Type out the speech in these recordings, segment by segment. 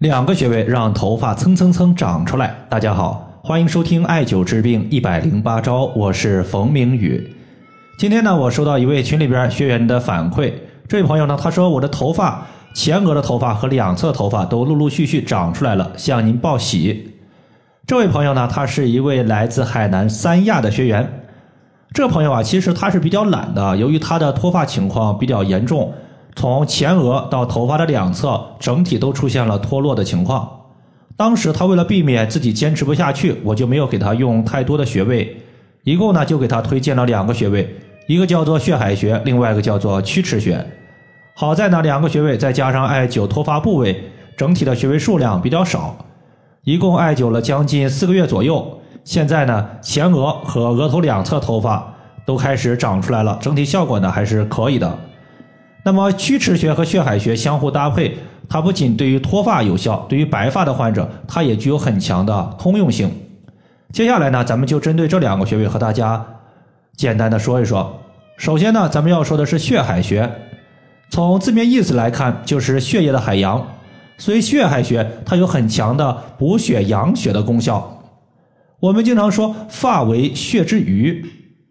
两个穴位让头发蹭蹭蹭长出来。大家好，欢迎收听艾灸治病一百零八招，我是冯明宇。今天呢，我收到一位群里边学员的反馈，这位朋友呢，他说我的头发前额的头发和两侧头发都陆陆续续长出来了，向您报喜。这位朋友呢，他是一位来自海南三亚的学员。这朋友啊，其实他是比较懒的，由于他的脱发情况比较严重。从前额到头发的两侧，整体都出现了脱落的情况。当时他为了避免自己坚持不下去，我就没有给他用太多的穴位，一共呢就给他推荐了两个穴位，一个叫做血海穴，另外一个叫做曲池穴。好在呢两个穴位再加上艾灸脱发部位，整体的穴位数量比较少，一共艾灸了将近四个月左右。现在呢前额和额头两侧头发都开始长出来了，整体效果呢还是可以的。那么曲池穴和血海穴相互搭配，它不仅对于脱发有效，对于白发的患者，它也具有很强的通用性。接下来呢，咱们就针对这两个穴位和大家简单的说一说。首先呢，咱们要说的是血海穴，从字面意思来看，就是血液的海洋，所以血海穴它有很强的补血养血的功效。我们经常说发为血之余，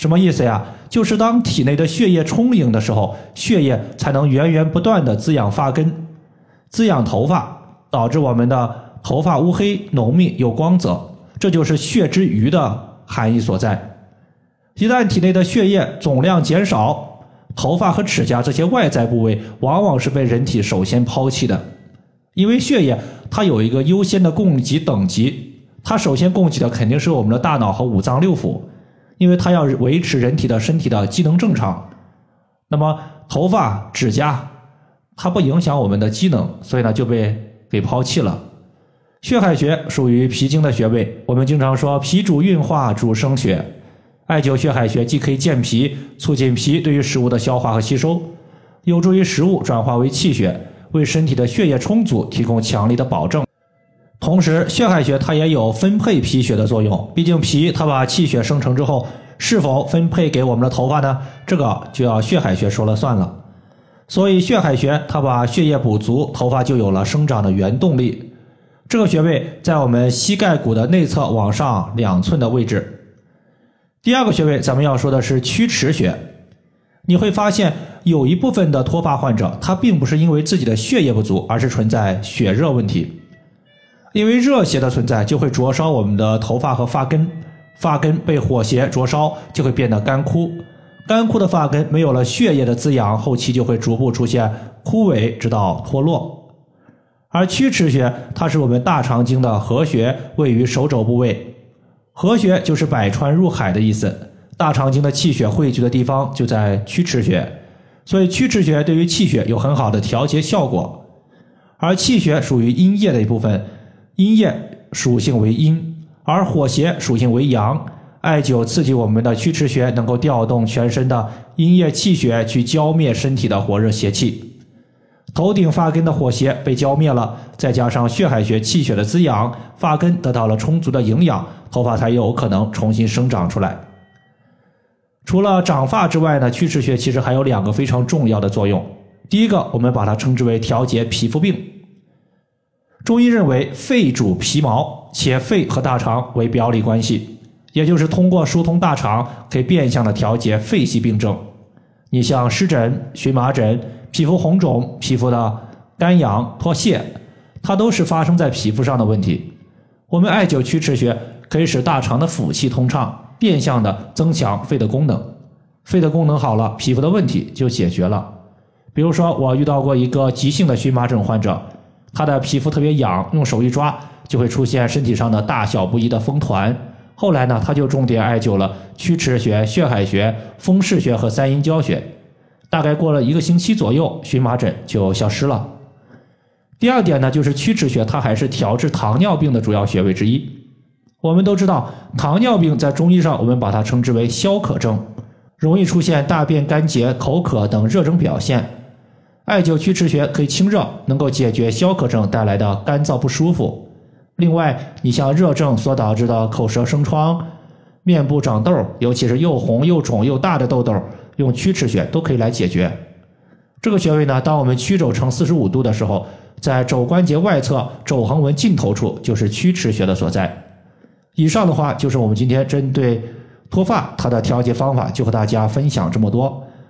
什么意思呀？就是当体内的血液充盈的时候，血液才能源源不断的滋养发根、滋养头发，导致我们的头发乌黑、浓密、有光泽。这就是血之余的含义所在。一旦体内的血液总量减少，头发和指甲这些外在部位往往是被人体首先抛弃的，因为血液它有一个优先的供给等级，它首先供给的肯定是我们的大脑和五脏六腑。因为它要维持人体的身体的机能正常，那么头发、指甲，它不影响我们的机能，所以呢就被给抛弃了。血海穴属于脾经的穴位，我们经常说脾主运化，主生血。艾灸血海穴既可以健脾，促进脾对于食物的消化和吸收，有助于食物转化为气血，为身体的血液充足提供强力的保证。同时，血海穴它也有分配脾血的作用。毕竟脾它把气血生成之后，是否分配给我们的头发呢？这个就要血海穴说了算了。所以，血海穴它把血液补足，头发就有了生长的原动力。这个穴位在我们膝盖骨的内侧往上两寸的位置。第二个穴位，咱们要说的是曲池穴。你会发现，有一部分的脱发患者，他并不是因为自己的血液不足，而是存在血热问题。因为热邪的存在，就会灼烧我们的头发和发根，发根被火邪灼烧，就会变得干枯，干枯的发根没有了血液的滋养，后期就会逐步出现枯萎，直到脱落。而曲池穴，它是我们大肠经的合穴，位于手肘部位，合穴就是百川入海的意思，大肠经的气血汇聚的地方就在曲池穴，所以曲池穴对于气血有很好的调节效果，而气血属于阴液的一部分。阴液属性为阴，而火邪属性为阳。艾灸刺激我们的曲池穴，能够调动全身的阴液气血，去浇灭身体的火热邪气。头顶发根的火邪被浇灭了，再加上血海穴气血的滋养，发根得到了充足的营养，头发才有可能重新生长出来。除了长发之外呢，曲池穴其实还有两个非常重要的作用。第一个，我们把它称之为调节皮肤病。中医认为，肺主皮毛，且肺和大肠为表里关系，也就是通过疏通大肠，可以变相的调节肺系病症。你像湿疹、荨麻疹、皮肤红肿、皮肤的干痒脱屑，它都是发生在皮肤上的问题。我们艾灸曲池穴，可以使大肠的腑气通畅，变相的增强肺的功能。肺的功能好了，皮肤的问题就解决了。比如说，我遇到过一个急性的荨麻疹患者。他的皮肤特别痒，用手一抓就会出现身体上的大小不一的风团。后来呢，他就重点艾灸了曲池穴、血海穴、风市穴和三阴交穴。大概过了一个星期左右，荨麻疹就消失了。第二点呢，就是曲池穴，它还是调治糖尿病的主要穴位之一。我们都知道，糖尿病在中医上我们把它称之为消渴症，容易出现大便干结、口渴等热症表现。艾灸曲池穴可以清热，能够解决消渴症带来的干燥不舒服。另外，你像热症所导致的口舌生疮、面部长痘，尤其是又红又肿又大的痘痘，用曲池穴都可以来解决。这个穴位呢，当我们曲肘成四十五度的时候，在肘关节外侧肘横纹尽头处就是曲池穴的所在。以上的话就是我们今天针对脱发它的调节方法，就和大家分享这么多。